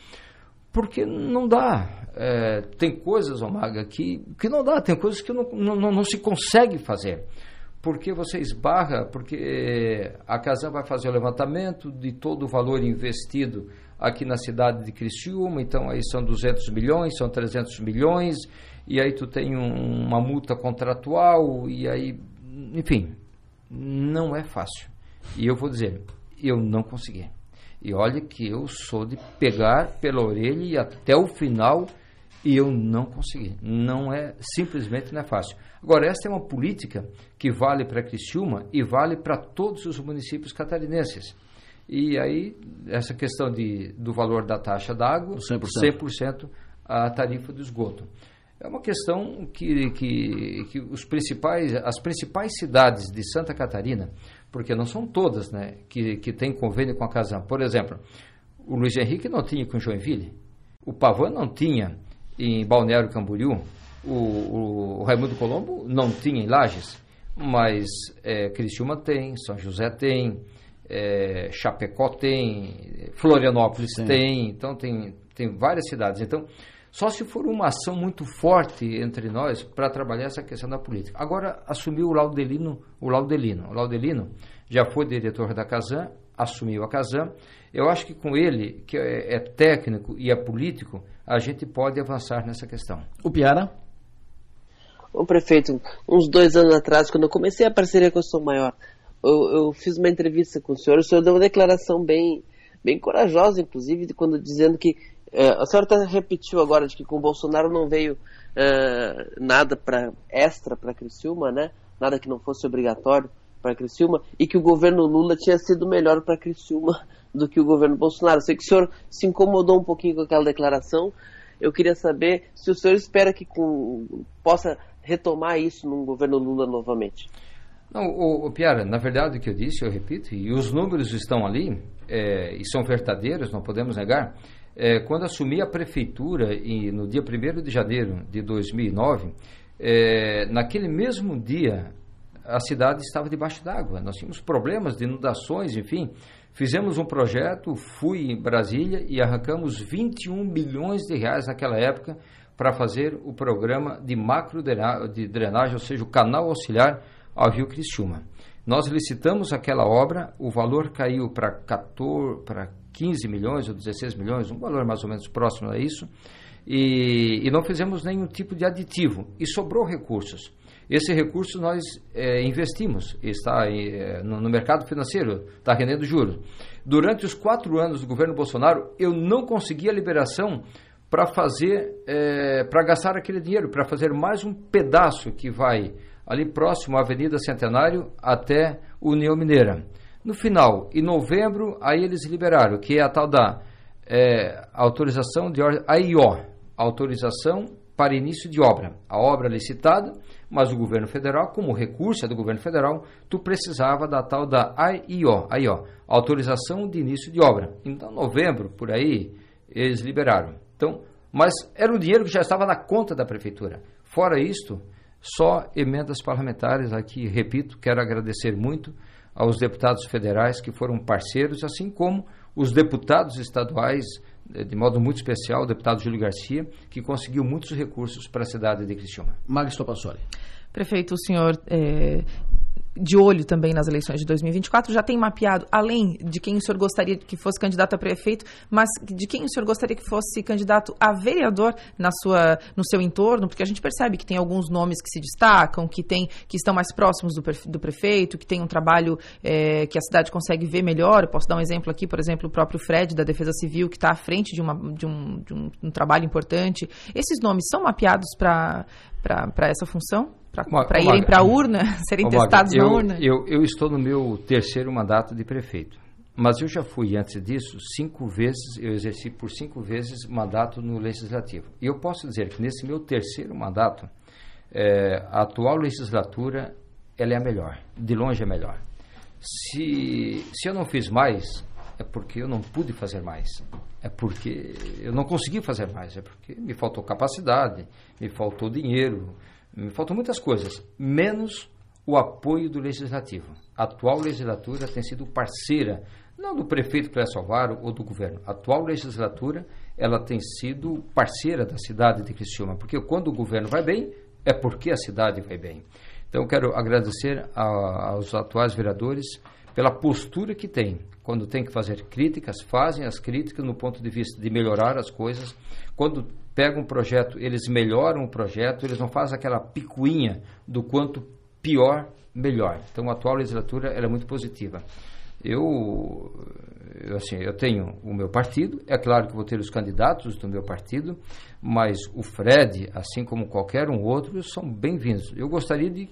Porque não dá. É, tem coisas, Omaga, que, que não dá, tem coisas que não, não, não se consegue fazer. Porque você esbarra, porque a Casam vai fazer o levantamento de todo o valor investido aqui na cidade de Criciúma, então aí são 200 milhões, são 300 milhões, e aí tu tem um, uma multa contratual, e aí, enfim, não é fácil. E eu vou dizer, eu não consegui. E olha que eu sou de pegar pela orelha e até o final e eu não consegui. Não é, simplesmente não é fácil. Agora, esta é uma política que vale para Criciúma e vale para todos os municípios catarinenses. E aí, essa questão de, do valor da taxa d'água, 100%. 100% a tarifa do esgoto. É uma questão que, que, que os principais, as principais cidades de Santa Catarina, porque não são todas né, que, que têm convênio com a Casam. Por exemplo, o Luiz Henrique não tinha com Joinville, o Pavan não tinha em Balneário Camboriú, o, o Raimundo Colombo não tinha em Lages, mas é, Criciúma tem, São José tem, é, Chapecó tem, Florianópolis Sim. tem, então tem, tem várias cidades. Então, só se for uma ação muito forte entre nós para trabalhar essa questão da política. Agora assumiu o Laudelino, o Laudelino. O Laudelino já foi diretor da Casam, assumiu a Casam. Eu acho que com ele, que é, é técnico e é político, a gente pode avançar nessa questão. O Piara? O prefeito, uns dois anos atrás, quando eu comecei a parceria com o São Maior, eu, eu, fiz uma entrevista com o senhor, o senhor deu uma declaração bem, bem corajosa, inclusive, quando dizendo que é, a senhora repetiu agora de que com o Bolsonaro não veio é, nada para extra para Criciúma, né? Nada que não fosse obrigatório para Criciúma e que o governo Lula tinha sido melhor para Criciúma do que o governo Bolsonaro. Sei que o senhor se incomodou um pouquinho com aquela declaração. Eu queria saber se o senhor espera que com, possa retomar isso num governo Lula novamente. Não, o, o Piara, na verdade o que eu disse, eu repito, e os números estão ali, é, e são verdadeiros, não podemos negar. É, quando assumi a prefeitura e no dia 1 de janeiro de 2009, é, naquele mesmo dia a cidade estava debaixo d'água. Nós tínhamos problemas de inundações, enfim. Fizemos um projeto, fui em Brasília e arrancamos 21 bilhões de reais naquela época para fazer o programa de macro de drenagem, ou seja, o canal auxiliar ao Rio Criciúma. Nós licitamos aquela obra, o valor caiu para 14, para 15 milhões ou 16 milhões, um valor mais ou menos próximo a isso. e, e não fizemos nenhum tipo de aditivo. E sobrou recursos. Esse recurso nós é, investimos, está é, no, no, mercado financeiro, está rendendo juros. Durante os quatro anos do governo Bolsonaro, eu não consegui a liberação para fazer, é, para gastar aquele dinheiro, para fazer mais um pedaço que vai ali próximo à Avenida Centenário até União Mineira. No final, em novembro, aí eles liberaram, que é a tal da é, autorização de AIO, autorização para início de obra. A obra licitada, mas o governo federal, como recurso é do governo federal, tu precisava da tal da AIO, AIO, autorização de início de obra. Então, novembro, por aí, eles liberaram. Então, mas era um dinheiro que já estava na conta da prefeitura. Fora isto, só emendas parlamentares aqui, repito, quero agradecer muito aos deputados federais que foram parceiros, assim como os deputados estaduais, eh, de modo muito especial, o deputado Júlio Garcia, que conseguiu muitos recursos para a cidade de Criciúma. Magis Topassoli. Prefeito, o senhor é, de olho também nas eleições de 2024, já tem mapeado, além de quem o senhor gostaria que fosse candidato a prefeito, mas de quem o senhor gostaria que fosse candidato a vereador na sua, no seu entorno, porque a gente percebe que tem alguns nomes que se destacam, que, tem, que estão mais próximos do, do prefeito, que tem um trabalho é, que a cidade consegue ver melhor. Eu posso dar um exemplo aqui, por exemplo, o próprio Fred, da Defesa Civil, que está à frente de, uma, de, um, de um, um trabalho importante. Esses nomes são mapeados para essa função? Para irem para a urna, serem testados eu, na urna? Eu, eu estou no meu terceiro mandato de prefeito. Mas eu já fui, antes disso, cinco vezes, eu exerci por cinco vezes mandato no Legislativo. E eu posso dizer que nesse meu terceiro mandato, é, a atual legislatura, ela é a melhor, de longe é a melhor. Se, se eu não fiz mais, é porque eu não pude fazer mais. É porque eu não consegui fazer mais. É porque me faltou capacidade, me faltou dinheiro, me faltam muitas coisas, menos o apoio do legislativo. A atual legislatura tem sido parceira, não do prefeito Clécio Alvaro ou do governo. A atual legislatura, ela tem sido parceira da cidade de Criciúma, porque quando o governo vai bem, é porque a cidade vai bem. Então, eu quero agradecer a, aos atuais vereadores pela postura que têm. Quando tem que fazer críticas, fazem as críticas no ponto de vista de melhorar as coisas. Quando pegam um projeto, eles melhoram o projeto, eles não fazem aquela picuinha do quanto pior, melhor. Então, a atual legislatura é muito positiva. Eu, assim, eu tenho o meu partido, é claro que vou ter os candidatos do meu partido, mas o Fred, assim como qualquer um outro, são bem-vindos. Eu gostaria de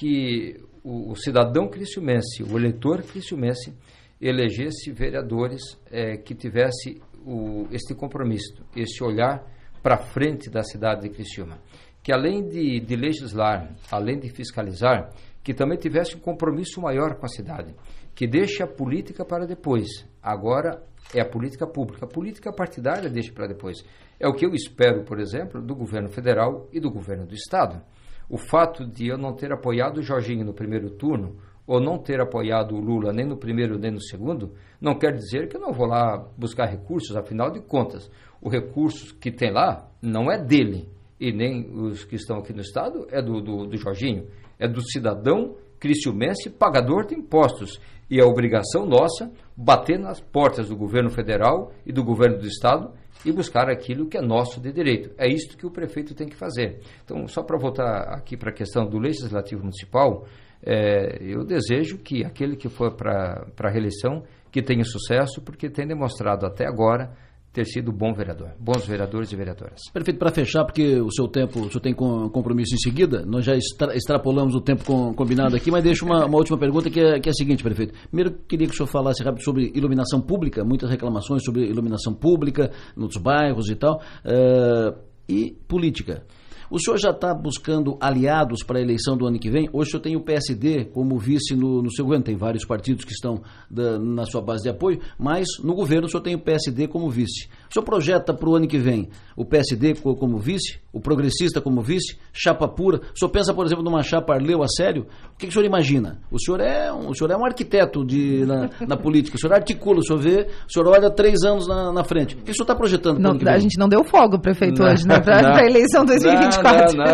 que o, o cidadão criciumense, o eleitor criciumense, elegesse vereadores é, que tivesse o, este compromisso, este olhar para frente da cidade de Criciúma. Que além de, de legislar, além de fiscalizar, que também tivesse um compromisso maior com a cidade, que deixe a política para depois. Agora é a política pública. A política partidária deixe para depois. É o que eu espero, por exemplo, do governo federal e do governo do estado. O fato de eu não ter apoiado o Jorginho no primeiro turno, ou não ter apoiado o Lula nem no primeiro nem no segundo, não quer dizer que eu não vou lá buscar recursos, afinal de contas, o recurso que tem lá não é dele, e nem os que estão aqui no Estado, é do, do, do Jorginho, é do cidadão criciumense pagador de impostos. E é obrigação nossa bater nas portas do governo federal e do governo do Estado e buscar aquilo que é nosso de direito. É isso que o prefeito tem que fazer. Então, só para voltar aqui para a questão do legislativo municipal, é, eu desejo que aquele que for para a reeleição que tenha sucesso, porque tem demonstrado até agora ter sido bom vereador, bons vereadores e vereadoras. Perfeito, para fechar, porque o seu tempo, o senhor tem compromisso em seguida, nós já extra, extrapolamos o tempo com, combinado aqui, mas deixo uma, uma última pergunta que é, que é a seguinte, prefeito. Primeiro, queria que o senhor falasse rápido sobre iluminação pública, muitas reclamações sobre iluminação pública nos bairros e tal, uh, e política. O senhor já está buscando aliados para a eleição do ano que vem? Hoje o senhor tem o PSD como vice no, no seu governo, tem vários partidos que estão da, na sua base de apoio, mas no governo o senhor tem o PSD como vice. O senhor projeta para o ano que vem o PSD como vice, o progressista como vice, chapa pura? O senhor pensa, por exemplo, numa chapa Arleu a sério? O que, que o senhor imagina? O senhor é um, o senhor é um arquiteto de, na, na, política, o senhor articula, o senhor vê, o senhor olha três anos na, na frente. O que, o senhor está projetando para o ano que vem? A gente não deu fogo, prefeito, não, hoje, né, para a eleição 2024. Não, não,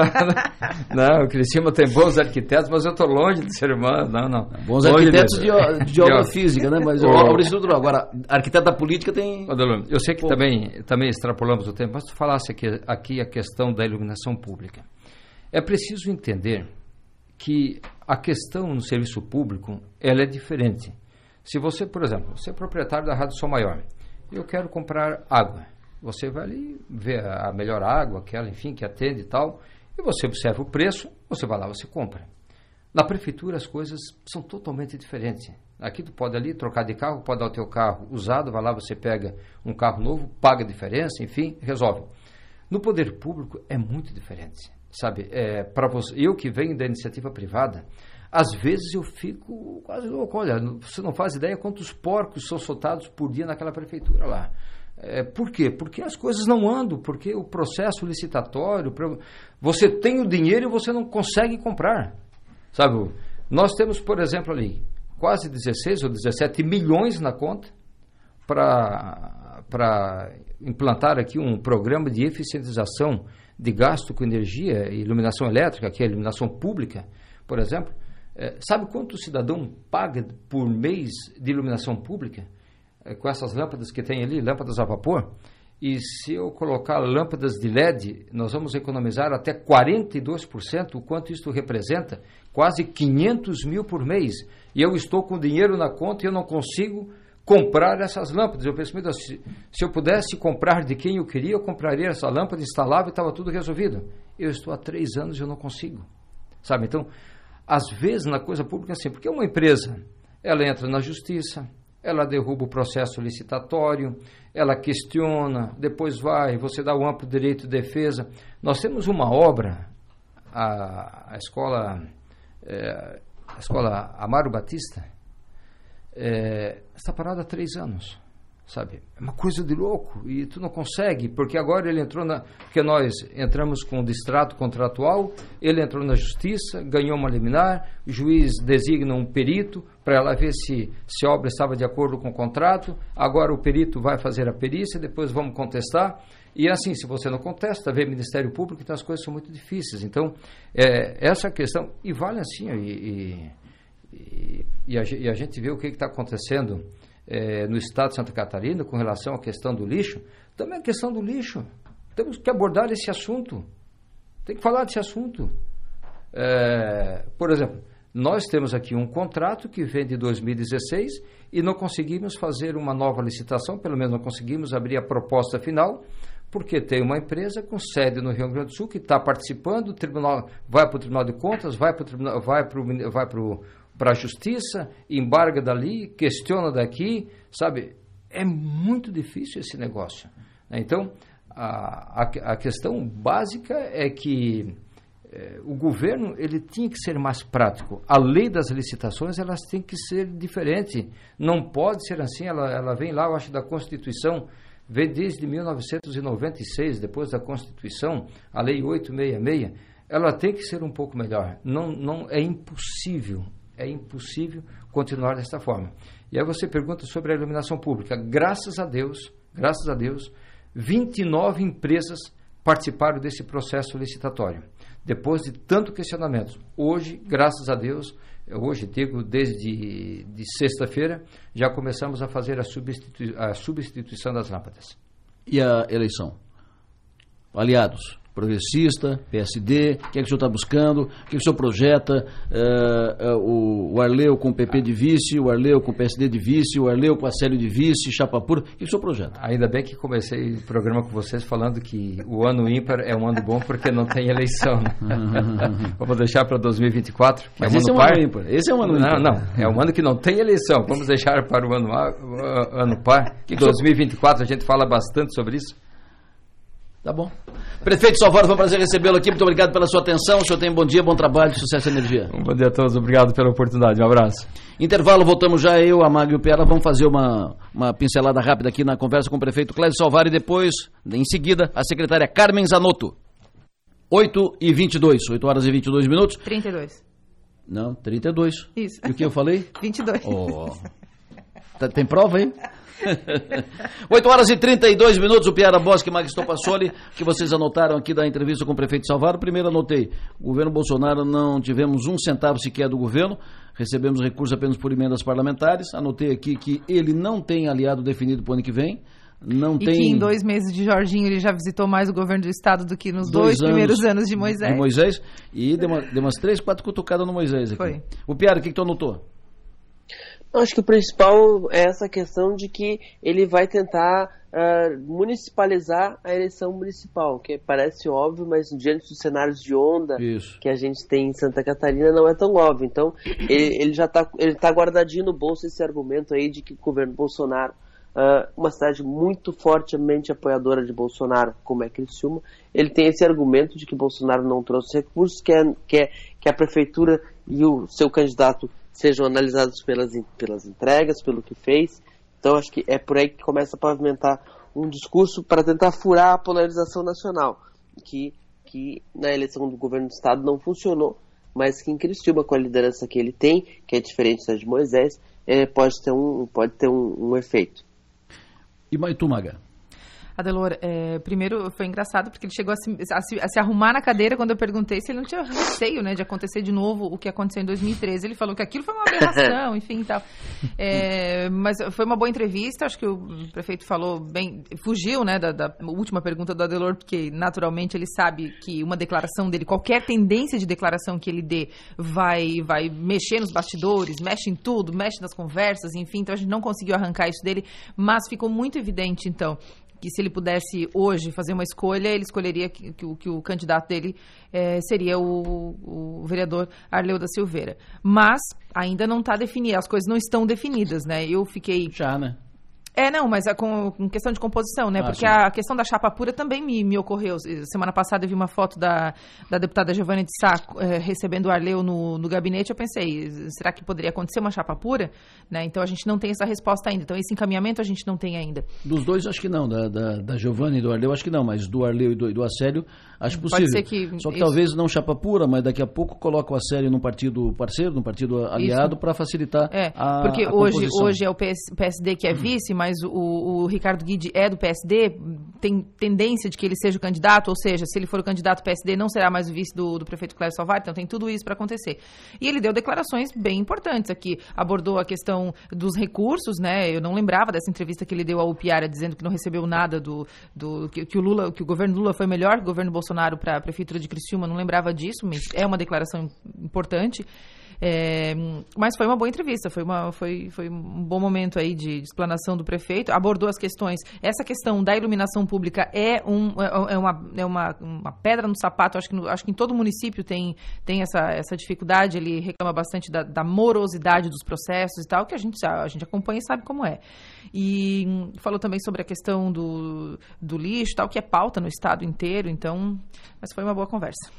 não, não, o Criciúma tem bons arquitetos, mas eu estou longe de ser humano, não, não. Bons longe arquitetos de, de, obra física, né? Mas obra estrutural. Agora, arquiteto da política tem... Eu sei que Pô, também também, também extrapolamos o tempo, mas tu falasse aqui, aqui a questão da iluminação pública. É preciso entender que a questão no serviço público ela é diferente. Se você, por exemplo, você é proprietário da Rádio Sol Maior, eu quero comprar água. Você vai ali ver a melhor água, aquela, enfim, que atende e tal, e você observa o preço, você vai lá, você compra. Na prefeitura as coisas são totalmente diferentes. Aqui tu pode ali trocar de carro, pode dar o teu carro usado, vai lá, você pega um carro novo, paga a diferença, enfim, resolve. No poder público é muito diferente, sabe? É, para eu que venho da iniciativa privada, às vezes eu fico quase louco. Olha, você não faz ideia quantos porcos são soltados por dia naquela prefeitura lá. É, por quê? Porque as coisas não andam, porque o processo licitatório, você tem o dinheiro e você não consegue comprar. Sabe, nós temos, por exemplo, ali quase 16 ou 17 milhões na conta para implantar aqui um programa de eficientização de gasto com energia iluminação elétrica, que é iluminação pública, por exemplo. É, sabe quanto o cidadão paga por mês de iluminação pública? É, com essas lâmpadas que tem ali, lâmpadas a vapor? E se eu colocar lâmpadas de LED, nós vamos economizar até 42%, o quanto isso representa? Quase 500 mil por mês. E eu estou com dinheiro na conta e eu não consigo comprar essas lâmpadas. Eu penso, meu se, se eu pudesse comprar de quem eu queria, eu compraria essa lâmpada, instalava e estava tudo resolvido. Eu estou há três anos e eu não consigo. Sabe? Então, às vezes na coisa pública é assim, porque uma empresa, ela entra na justiça, ela derruba o processo licitatório, ela questiona, depois vai, você dá o amplo direito de defesa. Nós temos uma obra, a, a escola, é, a escola Amaro Batista, é, está parada há três anos sabe? É uma coisa de louco e tu não consegue, porque agora ele entrou na. Porque nós entramos com o distrato contratual, ele entrou na justiça, ganhou uma liminar, o juiz designa um perito para ela ver se, se a obra estava de acordo com o contrato. Agora o perito vai fazer a perícia, depois vamos contestar. E assim, se você não contesta, vê Ministério Público, então as coisas são muito difíceis. Então, é, essa questão. E vale assim, e, e, e, a, e a gente vê o que está acontecendo é, no estado de Santa Catarina com relação à questão do lixo, também a questão do lixo. Temos que abordar esse assunto. Tem que falar desse assunto. É, por exemplo, nós temos aqui um contrato que vem de 2016 e não conseguimos fazer uma nova licitação, pelo menos não conseguimos abrir a proposta final, porque tem uma empresa com sede no Rio Grande do Sul que está participando, o tribunal vai para o Tribunal de Contas, vai para o vai para o para a justiça, embarga dali, questiona daqui, sabe? É muito difícil esse negócio. Né? Então, a, a, a, questão básica é que é, o governo ele tinha que ser mais prático. A lei das licitações elas têm que ser diferente. Não pode ser assim. Ela, ela vem lá, eu acho, da Constituição, vem desde 1996, depois da Constituição, a Lei 866. Ela tem que ser um pouco melhor. Não, não é impossível é impossível continuar desta forma. E aí você pergunta sobre a iluminação pública. Graças a Deus, graças a Deus, 29 empresas participaram desse processo licitatório. Depois de tanto questionamento. Hoje, graças a Deus, hoje digo desde de sexta-feira, já começamos a fazer a, a substituição das lâmpadas. E a eleição? Aliados, progressista, PSD, o que é que o senhor está buscando, o que, é que o senhor projeta, uh, uh, o, o, Arleu com o PP de vice, o Arleu com o PSD de vice, o Arleu com a Célio de vice, chapa pura, o que, é que o senhor projeta? Ainda bem que comecei o programa com vocês falando que o ano ímpar é um ano bom porque não tem eleição. Né? Vamos deixar para 2024, que Mas é esse um ano é um par. ano ímpar. Esse é um ano ímpar. Não, não, é um ano que não tem eleição. Vamos deixar para o ano, ano par. Que 2024 a gente fala bastante sobre isso. Tá bom. Prefeito Salvador, foi um prazer recebê-lo aqui. Muito obrigado pela sua atenção. O senhor tem um bom dia, bom trabalho, sucesso e energia. Um bom dia a todos. Obrigado pela oportunidade. Um abraço. Intervalo, voltamos já. Eu, a Mag e o Pera vamos fazer uma, uma pincelada rápida aqui na conversa com o prefeito Clédio Salvar e depois, em seguida, a secretária Carmen Zanotto. 8 e 22. 8 horas e 22 minutos. 32. Não, 32. Isso. E o que eu falei? 22. Oh. Tá, tem prova aí? 8 horas e 32 minutos, o Piara Bosque e Magisto Passoli, que vocês anotaram aqui da entrevista com o prefeito Salvador. Primeiro anotei, o governo Bolsonaro não tivemos um centavo sequer do governo, recebemos recursos apenas por emendas parlamentares. Anotei aqui que ele não tem aliado definido para o ano que vem. não e tem... que em dois meses de Jorginho ele já visitou mais o governo do estado do que nos dois, dois primeiros anos de Moisés. De Moisés, e deu, uma, deu umas três, quatro cutucadas no Moisés aqui. Foi. O Piara, o que, que tu anotou? Acho que o principal é essa questão de que ele vai tentar uh, municipalizar a eleição municipal, que parece óbvio, mas diante dos cenários de onda Isso. que a gente tem em Santa Catarina não é tão óbvio. Então, ele, ele já está ele tá guardadinho no bolso esse argumento aí de que o governo Bolsonaro Uh, uma cidade muito fortemente apoiadora de Bolsonaro, como é Criciúma, ele tem esse argumento de que Bolsonaro não trouxe recursos, que, é, que, é, que a prefeitura e o seu candidato sejam analisados pelas, pelas entregas, pelo que fez. Então acho que é por aí que começa a pavimentar um discurso para tentar furar a polarização nacional, que, que na eleição do governo do estado não funcionou, mas que em Criciúma, com a liderança que ele tem, que é diferente da de Moisés, é, pode ter um, pode ter um, um efeito. E Maitumaga? Adelor, é, primeiro foi engraçado porque ele chegou a se, a, se, a se, arrumar na cadeira quando eu perguntei se ele não tinha receio né, de acontecer de novo o que aconteceu em 2013. Ele falou que aquilo foi uma aberração, enfim e tal. É, mas foi uma boa entrevista, acho que o prefeito falou bem, fugiu né, da, da última pergunta do Adelor, porque naturalmente ele sabe que uma declaração dele, qualquer tendência de declaração que ele dê, vai, vai mexer nos bastidores, mexe em tudo, mexe nas conversas, enfim, então a gente não conseguiu arrancar isso dele, mas ficou muito evidente, então, que se ele pudesse hoje fazer uma escolha, ele escolheria que, que, que o candidato dele é, seria o, o, vereador Arleu da Silveira. Mas ainda não está definido, as coisas não estão definidas, né? Eu fiquei... Já, né? É, não, mas é com, com questão de composição, né? Ah, Porque sim. a questão da chapa pura também me, me ocorreu. Semana passada eu vi uma foto da, da deputada Giovanni de Sá eh, recebendo o Arleu no, no gabinete. Eu pensei, será que poderia acontecer uma chapa pura? Né? Então a gente não tem essa resposta ainda. Então esse encaminhamento a gente não tem ainda. Dos dois, acho que não. Da, da, da Giovanni e do Arleu, acho que não. Mas do Arleu e do, do Acélio, acho possível. Pode ser que Só que isso... talvez não chapa pura, mas daqui a pouco coloca o Acélio num partido parceiro, num partido aliado, para facilitar é, a Porque a hoje, hoje é o PS, PSD que é vice, mas o, o o Ricardo Guide é do PSD, tem tendência de que ele seja o candidato, ou seja, se ele for o candidato PSD, não será mais o vice do, do prefeito Cléber Salvar, então tem tudo isso para acontecer. E ele deu declarações bem importantes aqui, abordou a questão dos recursos, né? Eu não lembrava dessa entrevista que ele deu ao Piara dizendo que não recebeu nada do, do que, que, o Lula, que o governo Lula foi melhor que o governo Bolsonaro para a prefeitura de Criciúma, não lembrava disso, mas é uma declaração importante. É, mas foi uma boa entrevista, foi, uma, foi, foi um bom momento aí de, de, explanação do prefeito. Abordou as questões. Essa questão da iluminação pública é, um, é, é uma, é uma, uma pedra no sapato. Acho que, no, acho que em todo município tem, tem essa, essa dificuldade. Ele reclama bastante da, da morosidade dos processos e tal, que a gente, a gente acompanha e sabe como é. E falou também sobre a questão do, do lixo, tal, que é pauta no estado inteiro. Então, mas foi uma boa conversa.